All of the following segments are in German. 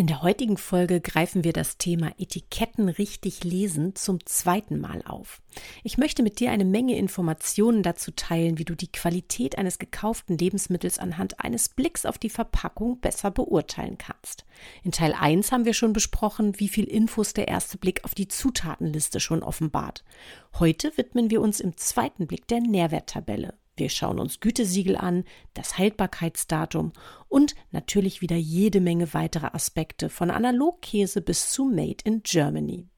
In der heutigen Folge greifen wir das Thema Etiketten richtig lesen zum zweiten Mal auf. Ich möchte mit dir eine Menge Informationen dazu teilen, wie du die Qualität eines gekauften Lebensmittels anhand eines Blicks auf die Verpackung besser beurteilen kannst. In Teil 1 haben wir schon besprochen, wie viel Infos der erste Blick auf die Zutatenliste schon offenbart. Heute widmen wir uns im zweiten Blick der Nährwerttabelle. Wir schauen uns Gütesiegel an, das Haltbarkeitsdatum und natürlich wieder jede Menge weitere Aspekte von Analogkäse bis zu Made in Germany.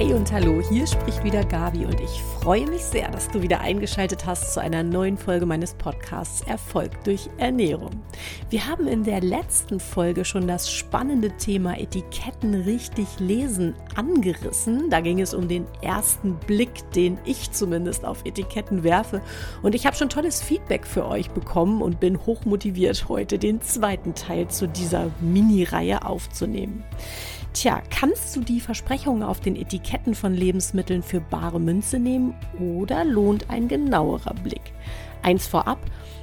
Hey und hallo, hier spricht wieder Gabi und ich freue mich sehr, dass du wieder eingeschaltet hast zu einer neuen Folge meines Podcasts Erfolg durch Ernährung. Wir haben in der letzten Folge schon das spannende Thema Etiketten richtig lesen angerissen. Da ging es um den ersten Blick, den ich zumindest auf Etiketten werfe und ich habe schon tolles Feedback für euch bekommen und bin hochmotiviert, heute den zweiten Teil zu dieser Mini-Reihe aufzunehmen. Tja, kannst du die Versprechungen auf den Etiketten von Lebensmitteln für bare Münze nehmen oder lohnt ein genauerer Blick? Eins vorab,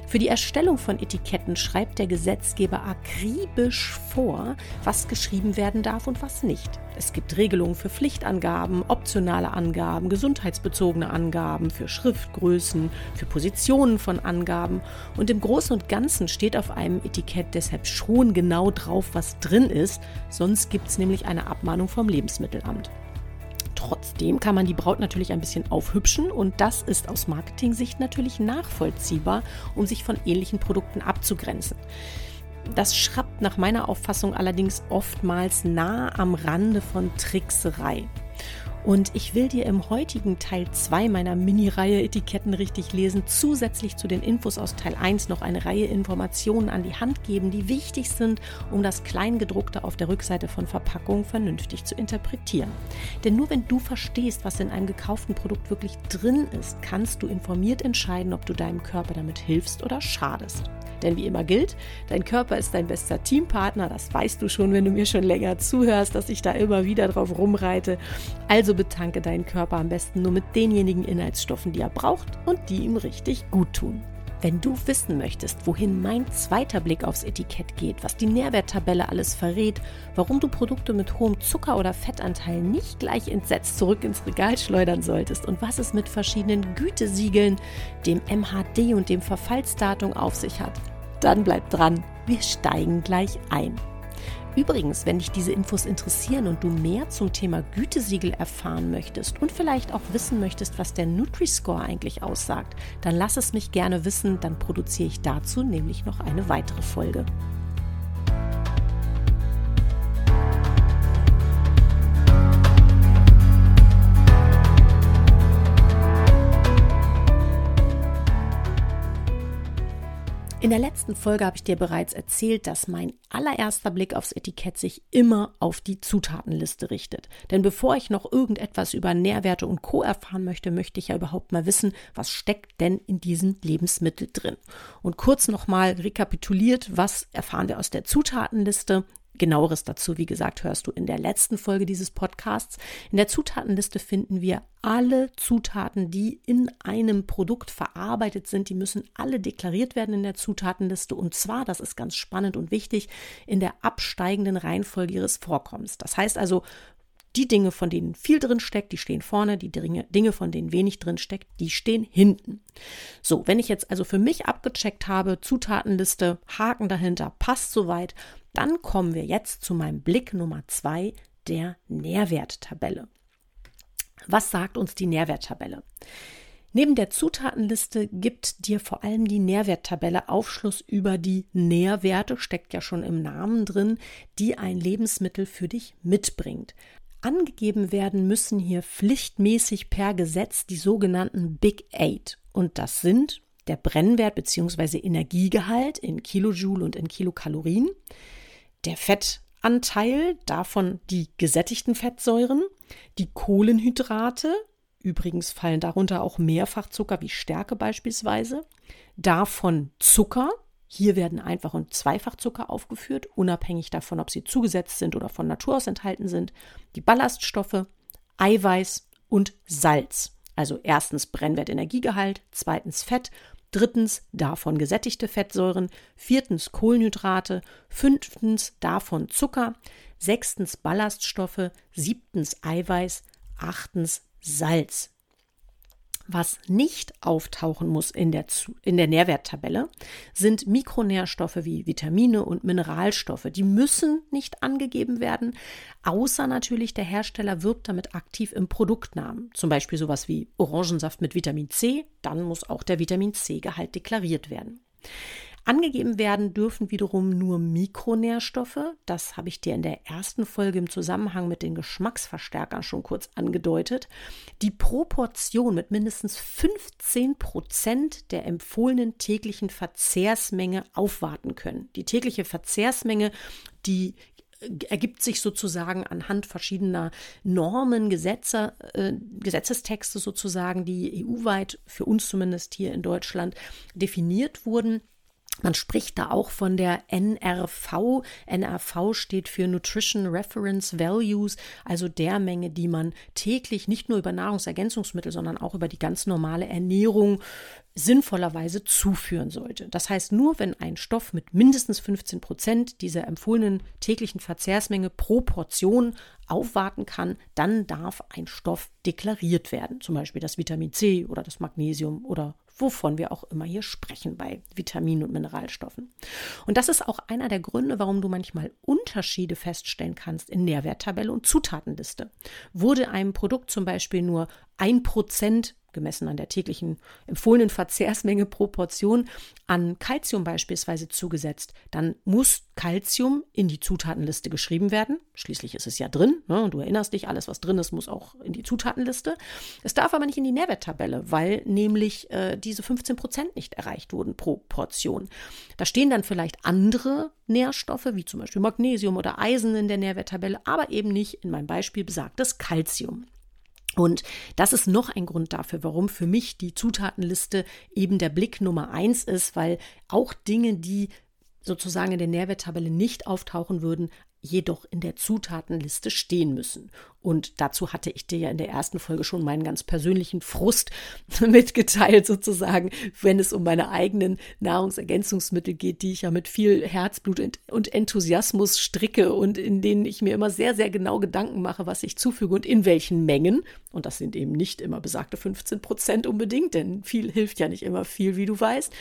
für die Erstellung von Etiketten schreibt der Gesetzgeber akribisch vor, was geschrieben werden darf und was nicht. Es gibt Regelungen für Pflichtangaben, optionale Angaben, gesundheitsbezogene Angaben, für Schriftgrößen, für Positionen von Angaben und im Großen und Ganzen steht auf einem Etikett deshalb schon genau drauf, was drin ist, sonst gibt es nämlich eine Abmahnung vom Lebensmittelamt. Trotzdem kann man die Braut natürlich ein bisschen aufhübschen und das ist aus Marketing-Sicht natürlich nachvollziehbar, um sich von ähnlichen Produkten abzugrenzen. Das schrappt nach meiner Auffassung allerdings oftmals nah am Rande von Trickserei. Und ich will dir im heutigen Teil 2 meiner Mini-Reihe Etiketten richtig lesen, zusätzlich zu den Infos aus Teil 1 noch eine Reihe Informationen an die Hand geben, die wichtig sind, um das Kleingedruckte auf der Rückseite von Verpackungen vernünftig zu interpretieren. Denn nur wenn du verstehst, was in einem gekauften Produkt wirklich drin ist, kannst du informiert entscheiden, ob du deinem Körper damit hilfst oder schadest. Denn wie immer gilt, dein Körper ist dein bester Teampartner. Das weißt du schon, wenn du mir schon länger zuhörst, dass ich da immer wieder drauf rumreite. Also betanke deinen Körper am besten nur mit denjenigen Inhaltsstoffen, die er braucht und die ihm richtig gut tun. Wenn du wissen möchtest, wohin mein zweiter Blick aufs Etikett geht, was die Nährwerttabelle alles verrät, warum du Produkte mit hohem Zucker- oder Fettanteil nicht gleich entsetzt zurück ins Regal schleudern solltest und was es mit verschiedenen Gütesiegeln, dem MHD und dem Verfallsdatum auf sich hat, dann bleib dran, wir steigen gleich ein. Übrigens, wenn dich diese Infos interessieren und du mehr zum Thema Gütesiegel erfahren möchtest und vielleicht auch wissen möchtest, was der Nutri-Score eigentlich aussagt, dann lass es mich gerne wissen, dann produziere ich dazu nämlich noch eine weitere Folge. In der letzten Folge habe ich dir bereits erzählt, dass mein allererster Blick aufs Etikett sich immer auf die Zutatenliste richtet. Denn bevor ich noch irgendetwas über Nährwerte und Co. erfahren möchte, möchte ich ja überhaupt mal wissen, was steckt denn in diesem Lebensmittel drin. Und kurz nochmal rekapituliert, was erfahren wir aus der Zutatenliste? Genaueres dazu, wie gesagt, hörst du in der letzten Folge dieses Podcasts. In der Zutatenliste finden wir alle Zutaten, die in einem Produkt verarbeitet sind. Die müssen alle deklariert werden in der Zutatenliste. Und zwar, das ist ganz spannend und wichtig, in der absteigenden Reihenfolge ihres Vorkommens. Das heißt also, die Dinge, von denen viel drin steckt, die stehen vorne, die Dinge, von denen wenig drin steckt, die stehen hinten. So, wenn ich jetzt also für mich abgecheckt habe, Zutatenliste, Haken dahinter, passt soweit, dann kommen wir jetzt zu meinem Blick Nummer zwei, der Nährwerttabelle. Was sagt uns die Nährwerttabelle? Neben der Zutatenliste gibt dir vor allem die Nährwerttabelle Aufschluss über die Nährwerte, steckt ja schon im Namen drin, die ein Lebensmittel für dich mitbringt. Angegeben werden müssen hier pflichtmäßig per Gesetz die sogenannten Big Eight. Und das sind der Brennwert bzw. Energiegehalt in Kilojoule und in Kilokalorien, der Fettanteil, davon die gesättigten Fettsäuren, die Kohlenhydrate, übrigens fallen darunter auch Mehrfachzucker wie Stärke beispielsweise, davon Zucker, hier werden Einfach- und Zweifachzucker aufgeführt, unabhängig davon, ob sie zugesetzt sind oder von Natur aus enthalten sind, die Ballaststoffe, Eiweiß und Salz. Also erstens Brennwert Energiegehalt, zweitens Fett, drittens davon gesättigte Fettsäuren, viertens Kohlenhydrate, fünftens davon Zucker, sechstens Ballaststoffe, siebtens Eiweiß, achtens Salz. Was nicht auftauchen muss in der, in der Nährwerttabelle, sind Mikronährstoffe wie Vitamine und Mineralstoffe. Die müssen nicht angegeben werden, außer natürlich der Hersteller wirbt damit aktiv im Produktnamen. Zum Beispiel sowas wie Orangensaft mit Vitamin C, dann muss auch der Vitamin C-Gehalt deklariert werden. Angegeben werden dürfen wiederum nur Mikronährstoffe. Das habe ich dir in der ersten Folge im Zusammenhang mit den Geschmacksverstärkern schon kurz angedeutet. Die Proportion mit mindestens 15 Prozent der empfohlenen täglichen Verzehrsmenge aufwarten können. Die tägliche Verzehrsmenge, die ergibt sich sozusagen anhand verschiedener Normen, Gesetze, äh, Gesetzestexte sozusagen, die EU-weit für uns zumindest hier in Deutschland definiert wurden. Man spricht da auch von der NRV. NRV steht für Nutrition Reference Values, also der Menge, die man täglich nicht nur über Nahrungsergänzungsmittel, sondern auch über die ganz normale Ernährung sinnvollerweise zuführen sollte. Das heißt, nur wenn ein Stoff mit mindestens 15 Prozent dieser empfohlenen täglichen Verzehrsmenge pro Portion aufwarten kann, dann darf ein Stoff deklariert werden. Zum Beispiel das Vitamin C oder das Magnesium oder wovon wir auch immer hier sprechen bei Vitaminen und Mineralstoffen. Und das ist auch einer der Gründe, warum du manchmal Unterschiede feststellen kannst in Nährwerttabelle und Zutatenliste. Wurde einem Produkt zum Beispiel nur ein Prozent gemessen an der täglichen empfohlenen Verzehrsmenge pro Portion, an Calcium beispielsweise zugesetzt, dann muss Calcium in die Zutatenliste geschrieben werden. Schließlich ist es ja drin. Ne? Du erinnerst dich, alles, was drin ist, muss auch in die Zutatenliste. Es darf aber nicht in die Nährwerttabelle, weil nämlich äh, diese 15 Prozent nicht erreicht wurden pro Portion. Da stehen dann vielleicht andere Nährstoffe, wie zum Beispiel Magnesium oder Eisen in der Nährwerttabelle, aber eben nicht in meinem Beispiel besagtes Calcium. Und das ist noch ein Grund dafür, warum für mich die Zutatenliste eben der Blick Nummer eins ist, weil auch Dinge, die sozusagen in der Nährwerttabelle nicht auftauchen würden, jedoch in der Zutatenliste stehen müssen. Und dazu hatte ich dir ja in der ersten Folge schon meinen ganz persönlichen Frust mitgeteilt, sozusagen, wenn es um meine eigenen Nahrungsergänzungsmittel geht, die ich ja mit viel Herzblut und Enthusiasmus stricke und in denen ich mir immer sehr, sehr genau Gedanken mache, was ich zufüge und in welchen Mengen. Und das sind eben nicht immer besagte 15 Prozent unbedingt, denn viel hilft ja nicht immer viel, wie du weißt.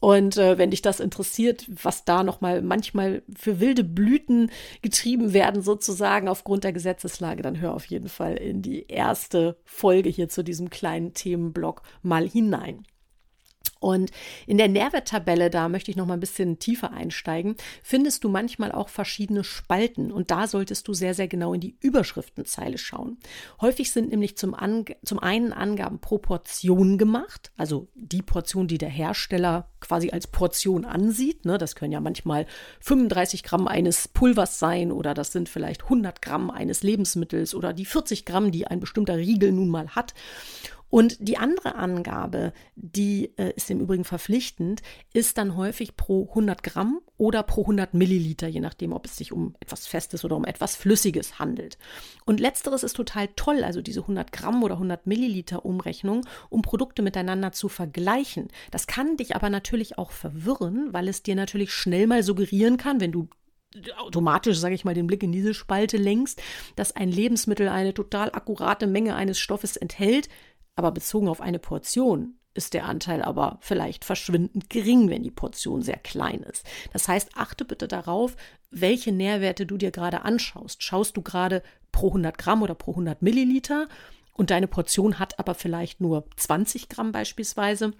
Und äh, wenn dich das interessiert, was da nochmal manchmal für wilde Blüten getrieben werden, sozusagen aufgrund der Gesetzeslage, dann hör auf jeden Fall in die erste Folge hier zu diesem kleinen Themenblock mal hinein. Und in der Nährwerttabelle, da möchte ich noch mal ein bisschen tiefer einsteigen, findest du manchmal auch verschiedene Spalten und da solltest du sehr, sehr genau in die Überschriftenzeile schauen. Häufig sind nämlich zum, Ange zum einen Angaben pro Portion gemacht, also die Portion, die der Hersteller quasi als Portion ansieht. Ne? Das können ja manchmal 35 Gramm eines Pulvers sein oder das sind vielleicht 100 Gramm eines Lebensmittels oder die 40 Gramm, die ein bestimmter Riegel nun mal hat. Und die andere Angabe, die äh, ist im Übrigen verpflichtend, ist dann häufig pro 100 Gramm oder pro 100 Milliliter, je nachdem, ob es sich um etwas Festes oder um etwas Flüssiges handelt. Und letzteres ist total toll, also diese 100 Gramm oder 100 Milliliter Umrechnung, um Produkte miteinander zu vergleichen. Das kann dich aber natürlich auch verwirren, weil es dir natürlich schnell mal suggerieren kann, wenn du automatisch, sage ich mal, den Blick in diese Spalte lenkst, dass ein Lebensmittel eine total akkurate Menge eines Stoffes enthält, aber bezogen auf eine Portion ist der Anteil aber vielleicht verschwindend gering, wenn die Portion sehr klein ist. Das heißt, achte bitte darauf, welche Nährwerte du dir gerade anschaust. Schaust du gerade pro 100 Gramm oder pro 100 Milliliter und deine Portion hat aber vielleicht nur 20 Gramm beispielsweise,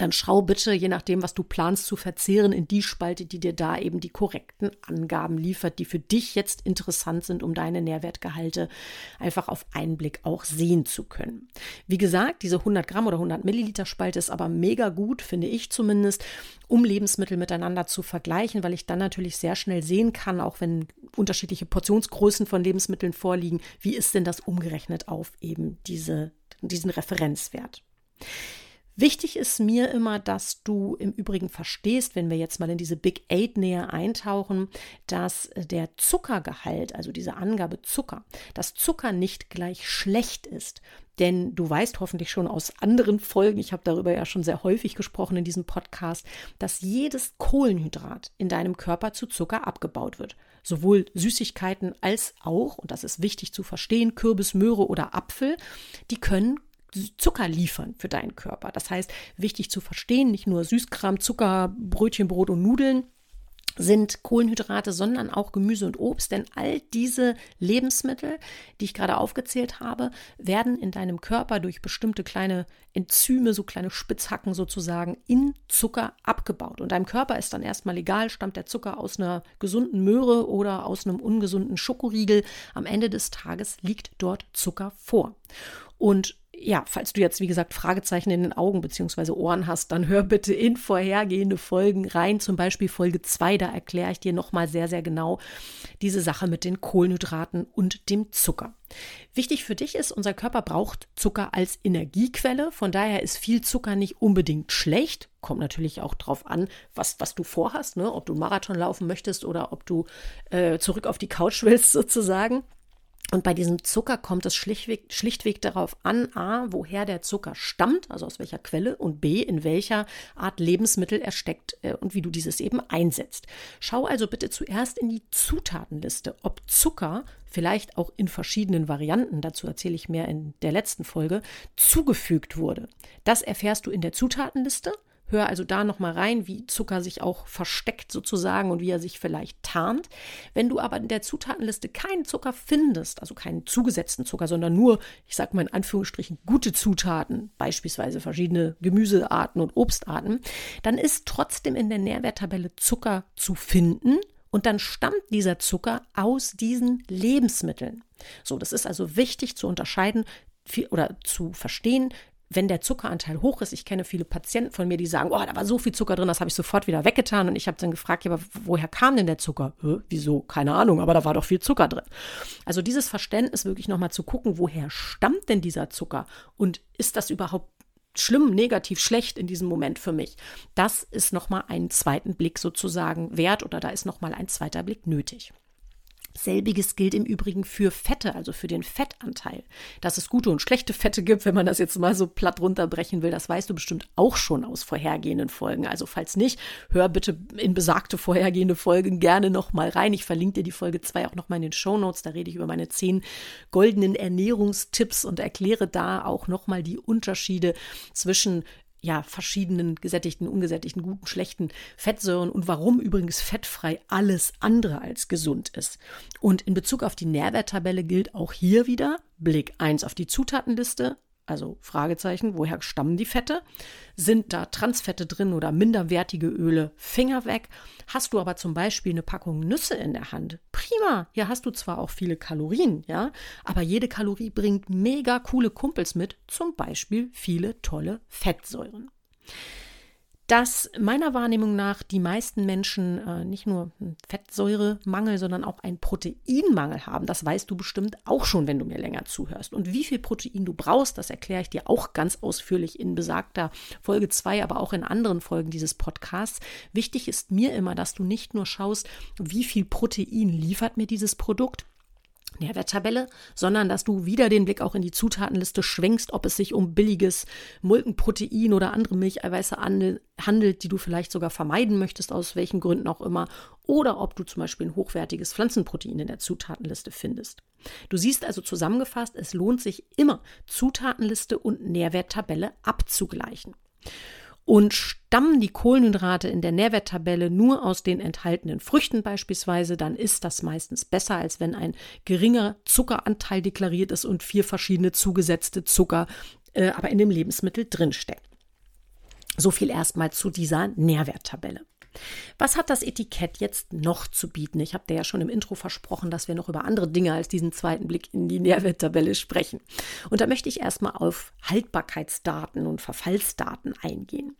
dann schau bitte, je nachdem, was du planst zu verzehren, in die Spalte, die dir da eben die korrekten Angaben liefert, die für dich jetzt interessant sind, um deine Nährwertgehalte einfach auf einen Blick auch sehen zu können. Wie gesagt, diese 100 Gramm oder 100 Milliliter Spalte ist aber mega gut, finde ich zumindest, um Lebensmittel miteinander zu vergleichen, weil ich dann natürlich sehr schnell sehen kann, auch wenn unterschiedliche Portionsgrößen von Lebensmitteln vorliegen, wie ist denn das umgerechnet auf eben diese, diesen Referenzwert. Wichtig ist mir immer, dass du im Übrigen verstehst, wenn wir jetzt mal in diese Big Eight näher eintauchen, dass der Zuckergehalt, also diese Angabe Zucker, dass Zucker nicht gleich schlecht ist. Denn du weißt hoffentlich schon aus anderen Folgen, ich habe darüber ja schon sehr häufig gesprochen in diesem Podcast, dass jedes Kohlenhydrat in deinem Körper zu Zucker abgebaut wird. Sowohl Süßigkeiten als auch, und das ist wichtig zu verstehen, Kürbis, Möhre oder Apfel, die können Zucker liefern für deinen Körper. Das heißt, wichtig zu verstehen, nicht nur Süßkram, Zucker, Brötchen, Brot und Nudeln, sind Kohlenhydrate, sondern auch Gemüse und Obst. Denn all diese Lebensmittel, die ich gerade aufgezählt habe, werden in deinem Körper durch bestimmte kleine Enzyme, so kleine Spitzhacken sozusagen, in Zucker abgebaut. Und deinem Körper ist dann erstmal egal, stammt der Zucker aus einer gesunden Möhre oder aus einem ungesunden Schokoriegel. Am Ende des Tages liegt dort Zucker vor. Und ja, falls du jetzt, wie gesagt, Fragezeichen in den Augen bzw. Ohren hast, dann hör bitte in vorhergehende Folgen rein, zum Beispiel Folge 2, da erkläre ich dir nochmal sehr, sehr genau diese Sache mit den Kohlenhydraten und dem Zucker. Wichtig für dich ist, unser Körper braucht Zucker als Energiequelle, von daher ist viel Zucker nicht unbedingt schlecht. Kommt natürlich auch drauf an, was, was du vorhast, ne? ob du einen Marathon laufen möchtest oder ob du äh, zurück auf die Couch willst sozusagen. Und bei diesem Zucker kommt es schlichtweg, schlichtweg darauf an, a, woher der Zucker stammt, also aus welcher Quelle, und b, in welcher Art Lebensmittel er steckt äh, und wie du dieses eben einsetzt. Schau also bitte zuerst in die Zutatenliste, ob Zucker, vielleicht auch in verschiedenen Varianten, dazu erzähle ich mehr in der letzten Folge, zugefügt wurde. Das erfährst du in der Zutatenliste Hör also da nochmal rein, wie Zucker sich auch versteckt sozusagen und wie er sich vielleicht tarnt. Wenn du aber in der Zutatenliste keinen Zucker findest, also keinen zugesetzten Zucker, sondern nur, ich sag mal in Anführungsstrichen, gute Zutaten, beispielsweise verschiedene Gemüsearten und Obstarten, dann ist trotzdem in der Nährwerttabelle Zucker zu finden. Und dann stammt dieser Zucker aus diesen Lebensmitteln. So, das ist also wichtig zu unterscheiden oder zu verstehen, wenn der Zuckeranteil hoch ist, ich kenne viele Patienten von mir, die sagen, oh, da war so viel Zucker drin, das habe ich sofort wieder weggetan. Und ich habe dann gefragt, ja, aber woher kam denn der Zucker? Hä, wieso? Keine Ahnung, aber da war doch viel Zucker drin. Also dieses Verständnis wirklich nochmal zu gucken, woher stammt denn dieser Zucker? Und ist das überhaupt schlimm, negativ, schlecht in diesem Moment für mich? Das ist nochmal einen zweiten Blick sozusagen wert oder da ist nochmal ein zweiter Blick nötig. Selbiges gilt im Übrigen für Fette, also für den Fettanteil. Dass es gute und schlechte Fette gibt, wenn man das jetzt mal so platt runterbrechen will, das weißt du bestimmt auch schon aus vorhergehenden Folgen. Also falls nicht, hör bitte in besagte vorhergehende Folgen gerne nochmal rein. Ich verlinke dir die Folge 2 auch nochmal in den Show Notes. Da rede ich über meine zehn goldenen Ernährungstipps und erkläre da auch nochmal die Unterschiede zwischen ja, verschiedenen gesättigten, ungesättigten, guten, schlechten Fettsäuren und warum übrigens fettfrei alles andere als gesund ist. Und in Bezug auf die Nährwerttabelle gilt auch hier wieder Blick 1 auf die Zutatenliste, also Fragezeichen, woher stammen die Fette? Sind da Transfette drin oder minderwertige Öle? Finger weg. Hast du aber zum Beispiel eine Packung Nüsse in der Hand? Prima. Hier hast du zwar auch viele Kalorien, ja, aber jede Kalorie bringt mega coole Kumpels mit, zum Beispiel viele tolle Fettsäuren dass meiner Wahrnehmung nach die meisten Menschen äh, nicht nur einen Fettsäuremangel, sondern auch einen Proteinmangel haben. Das weißt du bestimmt auch schon, wenn du mir länger zuhörst. Und wie viel Protein du brauchst, das erkläre ich dir auch ganz ausführlich in besagter Folge 2, aber auch in anderen Folgen dieses Podcasts. Wichtig ist mir immer, dass du nicht nur schaust, wie viel Protein liefert mir dieses Produkt, Nährwerttabelle, sondern dass du wieder den Blick auch in die Zutatenliste schwenkst, ob es sich um billiges Mulkenprotein oder andere Milcheiweiße handelt, die du vielleicht sogar vermeiden möchtest, aus welchen Gründen auch immer, oder ob du zum Beispiel ein hochwertiges Pflanzenprotein in der Zutatenliste findest. Du siehst also zusammengefasst, es lohnt sich immer, Zutatenliste und Nährwerttabelle abzugleichen. Und stammen die Kohlenhydrate in der Nährwerttabelle nur aus den enthaltenen Früchten beispielsweise, dann ist das meistens besser, als wenn ein geringer Zuckeranteil deklariert ist und vier verschiedene zugesetzte Zucker äh, aber in dem Lebensmittel drinstecken. So viel erstmal zu dieser Nährwerttabelle. Was hat das Etikett jetzt noch zu bieten? Ich habe dir ja schon im Intro versprochen, dass wir noch über andere Dinge als diesen zweiten Blick in die Nährwerttabelle sprechen. Und da möchte ich erstmal auf Haltbarkeitsdaten und Verfallsdaten eingehen.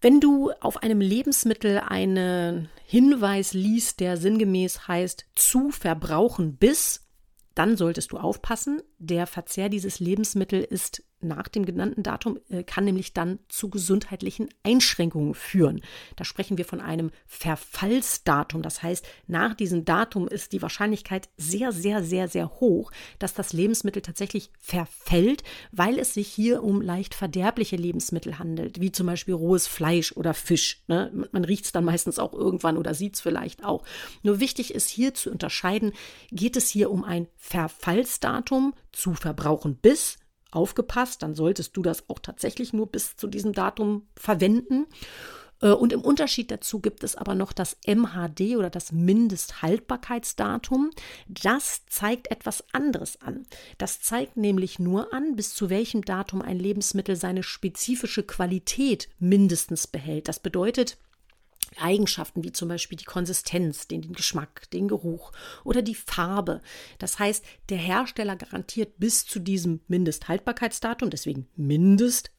Wenn du auf einem Lebensmittel einen Hinweis liest, der sinngemäß heißt zu verbrauchen bis, dann solltest du aufpassen. Der Verzehr dieses Lebensmittels ist nach dem genannten Datum äh, kann nämlich dann zu gesundheitlichen Einschränkungen führen. Da sprechen wir von einem Verfallsdatum. Das heißt, nach diesem Datum ist die Wahrscheinlichkeit sehr, sehr, sehr, sehr hoch, dass das Lebensmittel tatsächlich verfällt, weil es sich hier um leicht verderbliche Lebensmittel handelt, wie zum Beispiel rohes Fleisch oder Fisch. Ne? Man riecht es dann meistens auch irgendwann oder sieht es vielleicht auch. Nur wichtig ist hier zu unterscheiden, geht es hier um ein Verfallsdatum zu verbrauchen bis aufgepasst, dann solltest du das auch tatsächlich nur bis zu diesem Datum verwenden. Äh, und im Unterschied dazu gibt es aber noch das MHD oder das Mindesthaltbarkeitsdatum. Das zeigt etwas anderes an. Das zeigt nämlich nur an, bis zu welchem Datum ein Lebensmittel seine spezifische Qualität mindestens behält. Das bedeutet, Eigenschaften wie zum Beispiel die Konsistenz, den, den, Geschmack, den Geruch oder die Farbe. Das heißt, der Hersteller garantiert bis zu diesem Mindesthaltbarkeitsdatum, deswegen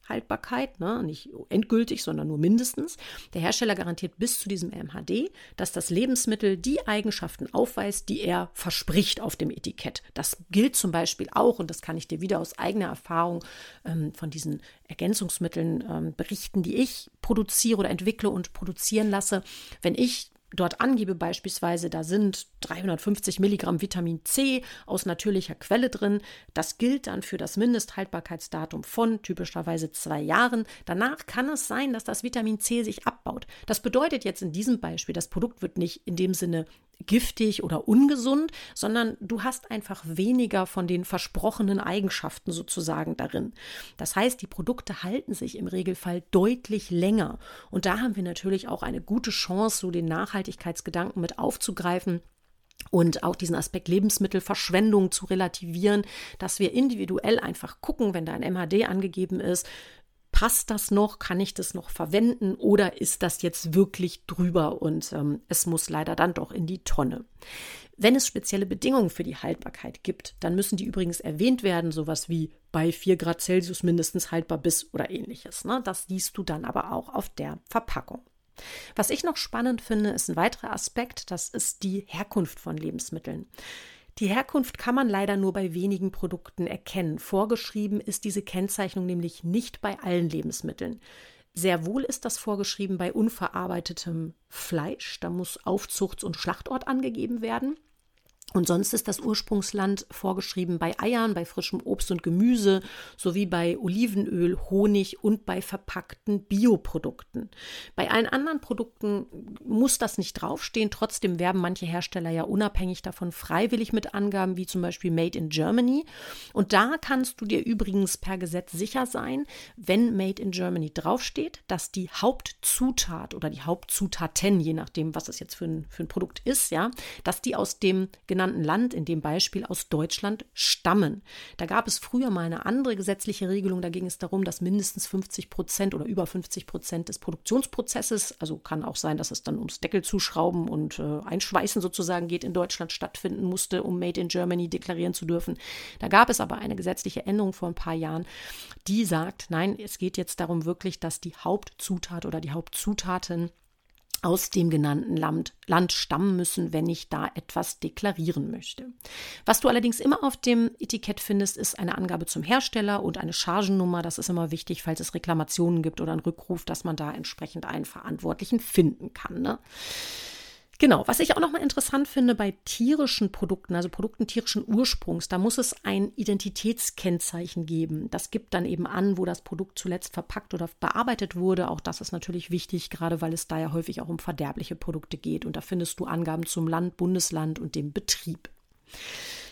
Mindesthaltbarkeit, ne, nicht endgültig, sondern nur mindestens. Der Hersteller garantiert bis zu diesem MHD, dass das Lebensmittel die Eigenschaften aufweist, die er verspricht auf dem Etikett. Das gilt zum Beispiel auch, und das kann ich dir wieder aus eigener Erfahrung ähm, von diesen Ergänzungsmitteln ähm, berichten, die ich produziere oder entwickle und produzieren lasse. Wenn ich dort angebe beispielsweise, da sind 350 Milligramm Vitamin C aus natürlicher Quelle drin. Das gilt dann für das Mindesthaltbarkeitsdatum von typischerweise zwei Jahren. Danach kann es sein, dass das Vitamin C sich abbaut. Das bedeutet jetzt in diesem Beispiel, das Produkt wird nicht in dem Sinne giftig oder ungesund, sondern du hast einfach weniger von den versprochenen Eigenschaften sozusagen darin. Das heißt, die Produkte halten sich im Regelfall deutlich länger. Und da haben wir natürlich auch eine gute Chance, so den Nachhaltigkeitsgedanken mit aufzugreifen und auch diesen Aspekt Lebensmittelverschwendung zu relativieren, dass wir individuell einfach gucken, wenn da ein MHD angegeben ist, passt das noch, kann ich das noch verwenden oder ist das jetzt wirklich drüber und ähm, es muss leider dann doch in die Tonne. Wenn es spezielle Bedingungen für die Haltbarkeit gibt, dann müssen die übrigens erwähnt werden, sowas wie bei 4 Grad Celsius mindestens haltbar bis oder ähnliches. Ne? Das siehst du dann aber auch auf der Verpackung. Was ich noch spannend finde, ist ein weiterer Aspekt, das ist die Herkunft von Lebensmitteln. Die Herkunft kann man leider nur bei wenigen Produkten erkennen. Vorgeschrieben ist diese Kennzeichnung nämlich nicht bei allen Lebensmitteln. Sehr wohl ist das vorgeschrieben bei unverarbeitetem Fleisch. Da muss Aufzuchts- und Schlachtort angegeben werden. Und sonst ist das Ursprungsland vorgeschrieben bei Eiern, bei frischem Obst und Gemüse sowie bei Olivenöl, Honig und bei verpackten Bioprodukten. Bei allen anderen Produkten muss das nicht draufstehen. Trotzdem werben manche Hersteller ja unabhängig davon freiwillig mit Angaben wie zum Beispiel Made in Germany. Und da kannst du dir übrigens per Gesetz sicher sein, wenn Made in Germany draufsteht, dass die Hauptzutat oder die Hauptzutaten, je nachdem, was es jetzt für ein, für ein Produkt ist, ja, dass die aus dem genannten Land, in dem Beispiel aus Deutschland, stammen. Da gab es früher mal eine andere gesetzliche Regelung, da ging es darum, dass mindestens 50 Prozent oder über 50 Prozent des Produktionsprozesses, also kann auch sein, dass es dann ums Deckel zuschrauben und äh, Einschweißen sozusagen geht, in Deutschland stattfinden musste, um Made in Germany deklarieren zu dürfen. Da gab es aber eine gesetzliche Änderung vor ein paar Jahren, die sagt, nein, es geht jetzt darum wirklich, dass die Hauptzutat oder die Hauptzutaten aus dem genannten Land, Land, stammen müssen, wenn ich da etwas deklarieren möchte. Was du allerdings immer auf dem Etikett findest, ist eine Angabe zum Hersteller und eine Chargennummer. Das ist immer wichtig, falls es Reklamationen gibt oder einen Rückruf, dass man da entsprechend einen Verantwortlichen finden kann. Ne? Genau, was ich auch nochmal interessant finde bei tierischen Produkten, also Produkten tierischen Ursprungs, da muss es ein Identitätskennzeichen geben. Das gibt dann eben an, wo das Produkt zuletzt verpackt oder bearbeitet wurde. Auch das ist natürlich wichtig, gerade weil es da ja häufig auch um verderbliche Produkte geht. Und da findest du Angaben zum Land, Bundesland und dem Betrieb.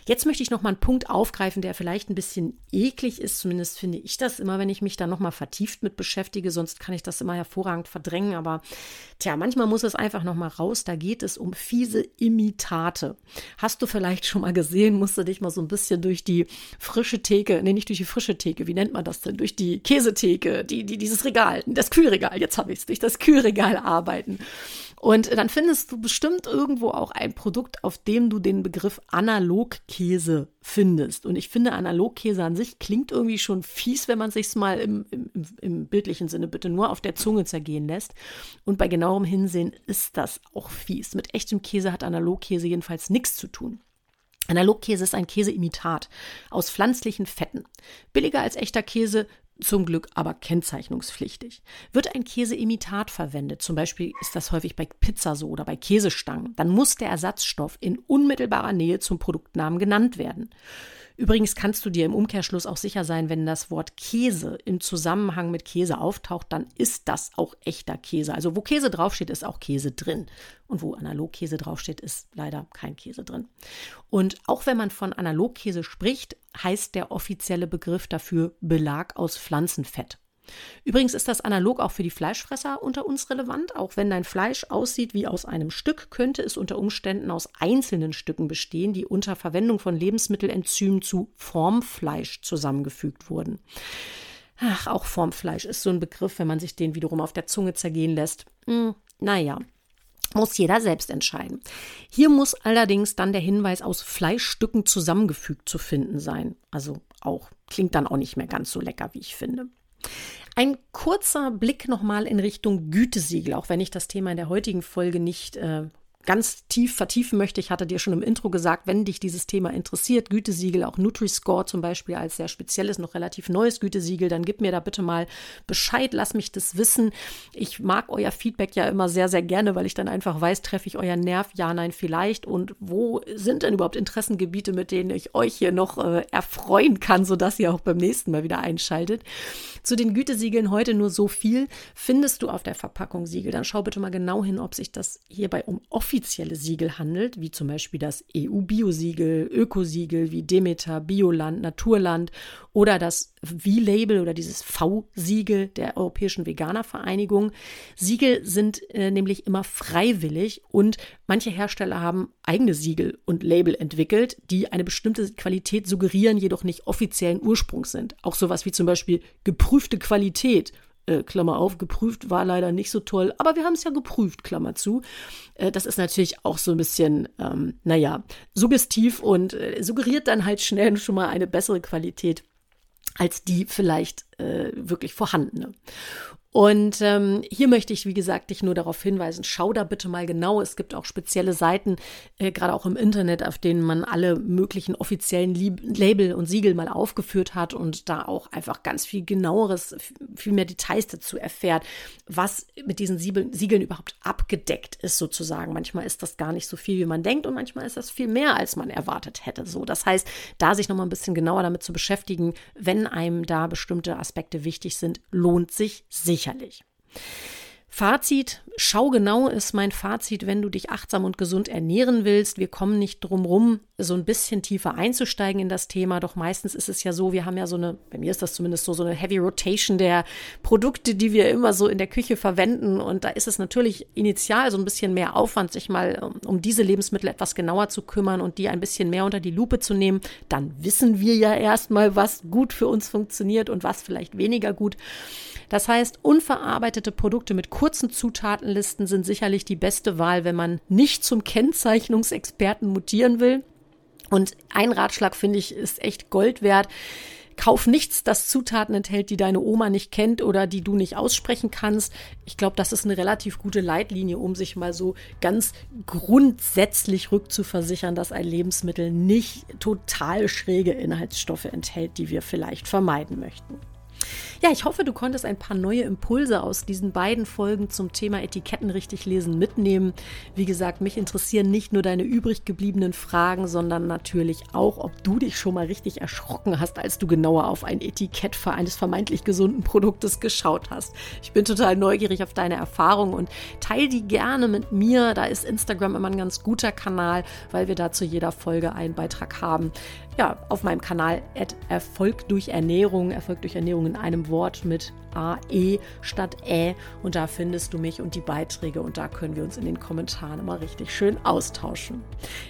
Jetzt möchte ich noch mal einen Punkt aufgreifen, der vielleicht ein bisschen eklig ist. Zumindest finde ich das immer, wenn ich mich da noch mal vertieft mit beschäftige. Sonst kann ich das immer hervorragend verdrängen. Aber tja, manchmal muss es einfach noch mal raus. Da geht es um fiese Imitate. Hast du vielleicht schon mal gesehen? Musst du dich mal so ein bisschen durch die frische Theke, nee, nicht durch die frische Theke. Wie nennt man das denn? Durch die Käsetheke, die, die dieses Regal, das Kühlregal. Jetzt habe ich es durch das Kühlregal arbeiten. Und dann findest du bestimmt irgendwo auch ein Produkt, auf dem du den Begriff Analogkäse findest. Und ich finde, Analogkäse an sich klingt irgendwie schon fies, wenn man sich mal im, im, im bildlichen Sinne bitte nur auf der Zunge zergehen lässt. Und bei genauerem Hinsehen ist das auch fies. Mit echtem Käse hat Analogkäse jedenfalls nichts zu tun. Analogkäse ist ein Käseimitat aus pflanzlichen Fetten. Billiger als echter Käse, zum Glück aber kennzeichnungspflichtig. Wird ein Käseimitat verwendet, zum Beispiel ist das häufig bei Pizza so oder bei Käsestangen, dann muss der Ersatzstoff in unmittelbarer Nähe zum Produktnamen genannt werden. Übrigens kannst du dir im Umkehrschluss auch sicher sein, wenn das Wort Käse im Zusammenhang mit Käse auftaucht, dann ist das auch echter Käse. Also wo Käse draufsteht, ist auch Käse drin. Und wo Analogkäse draufsteht, ist leider kein Käse drin. Und auch wenn man von Analogkäse spricht, heißt der offizielle Begriff dafür Belag aus Pflanzenfett. Übrigens ist das analog auch für die Fleischfresser unter uns relevant. Auch wenn dein Fleisch aussieht wie aus einem Stück, könnte es unter Umständen aus einzelnen Stücken bestehen, die unter Verwendung von Lebensmittelenzymen zu Formfleisch zusammengefügt wurden. Ach, auch Formfleisch ist so ein Begriff, wenn man sich den wiederum auf der Zunge zergehen lässt. Hm, naja, muss jeder selbst entscheiden. Hier muss allerdings dann der Hinweis aus Fleischstücken zusammengefügt zu finden sein. Also auch klingt dann auch nicht mehr ganz so lecker, wie ich finde. Ein kurzer Blick nochmal in Richtung Gütesiegel, auch wenn ich das Thema in der heutigen Folge nicht äh, ganz tief vertiefen möchte. Ich hatte dir schon im Intro gesagt, wenn dich dieses Thema interessiert, Gütesiegel, auch Nutri-Score zum Beispiel als sehr spezielles, noch relativ neues Gütesiegel, dann gib mir da bitte mal Bescheid, lass mich das wissen. Ich mag euer Feedback ja immer sehr, sehr gerne, weil ich dann einfach weiß, treffe ich euren Nerv, ja, nein, vielleicht und wo sind denn überhaupt Interessengebiete, mit denen ich euch hier noch äh, erfreuen kann, sodass ihr auch beim nächsten Mal wieder einschaltet. Zu den Gütesiegeln heute nur so viel. Findest du auf der Verpackung Siegel, dann schau bitte mal genau hin, ob sich das hierbei um offiziell offizielle Siegel handelt, wie zum Beispiel das EU-Biosiegel, Ökosiegel wie Demeter, Bioland, Naturland oder das V-Label oder dieses V-Siegel der Europäischen Veganervereinigung. Siegel sind äh, nämlich immer freiwillig und manche Hersteller haben eigene Siegel und Label entwickelt, die eine bestimmte Qualität suggerieren, jedoch nicht offiziellen Ursprungs sind. Auch sowas wie zum Beispiel geprüfte Qualität äh, Klammer auf, geprüft war leider nicht so toll, aber wir haben es ja geprüft, Klammer zu. Äh, das ist natürlich auch so ein bisschen, ähm, naja, suggestiv und äh, suggeriert dann halt schnell schon mal eine bessere Qualität als die vielleicht äh, wirklich vorhandene. Und ähm, hier möchte ich, wie gesagt, dich nur darauf hinweisen, schau da bitte mal genau. Es gibt auch spezielle Seiten, äh, gerade auch im Internet, auf denen man alle möglichen offiziellen Lieb Label und Siegel mal aufgeführt hat und da auch einfach ganz viel genaueres, viel mehr Details dazu erfährt, was mit diesen Siebeln, Siegeln überhaupt abgedeckt ist, sozusagen. Manchmal ist das gar nicht so viel, wie man denkt und manchmal ist das viel mehr, als man erwartet hätte. So, das heißt, da sich nochmal ein bisschen genauer damit zu beschäftigen, wenn einem da bestimmte Aspekte wichtig sind, lohnt sich sicher sicherlich. Fazit, schau genau ist mein Fazit, wenn du dich achtsam und gesund ernähren willst. Wir kommen nicht drum rum, so ein bisschen tiefer einzusteigen in das Thema. Doch meistens ist es ja so, wir haben ja so eine, bei mir ist das zumindest so, so eine Heavy Rotation der Produkte, die wir immer so in der Küche verwenden. Und da ist es natürlich initial so ein bisschen mehr Aufwand, sich mal um, diese Lebensmittel etwas genauer zu kümmern und die ein bisschen mehr unter die Lupe zu nehmen. Dann wissen wir ja erstmal, was gut für uns funktioniert und was vielleicht weniger gut. Das heißt, unverarbeitete Produkte mit kurzen Zutatenlisten sind sicherlich die beste Wahl, wenn man nicht zum Kennzeichnungsexperten mutieren will. Und ein Ratschlag finde ich ist echt Gold wert. Kauf nichts, das Zutaten enthält, die deine Oma nicht kennt oder die du nicht aussprechen kannst. Ich glaube, das ist eine relativ gute Leitlinie, um sich mal so ganz grundsätzlich rückzuversichern, dass ein Lebensmittel nicht total schräge Inhaltsstoffe enthält, die wir vielleicht vermeiden möchten. Ja, ich hoffe, du konntest ein paar neue Impulse aus diesen beiden Folgen zum Thema Etiketten richtig lesen mitnehmen. Wie gesagt, mich interessieren nicht nur deine übrig gebliebenen Fragen, sondern natürlich auch, ob du dich schon mal richtig erschrocken hast, als du genauer auf ein Etikett für eines vermeintlich gesunden Produktes geschaut hast. Ich bin total neugierig auf deine Erfahrungen und teile die gerne mit mir. Da ist Instagram immer ein ganz guter Kanal, weil wir da zu jeder Folge einen Beitrag haben ja, auf meinem Kanal Erfolg durch Ernährung, Erfolg durch Ernährung in einem Wort mit AE statt Ä. Und da findest du mich und die Beiträge und da können wir uns in den Kommentaren immer richtig schön austauschen.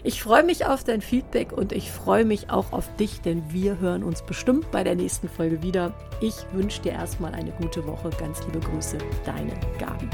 Ich freue mich auf dein Feedback und ich freue mich auch auf dich, denn wir hören uns bestimmt bei der nächsten Folge wieder. Ich wünsche dir erstmal eine gute Woche. Ganz liebe Grüße, deine Gabi.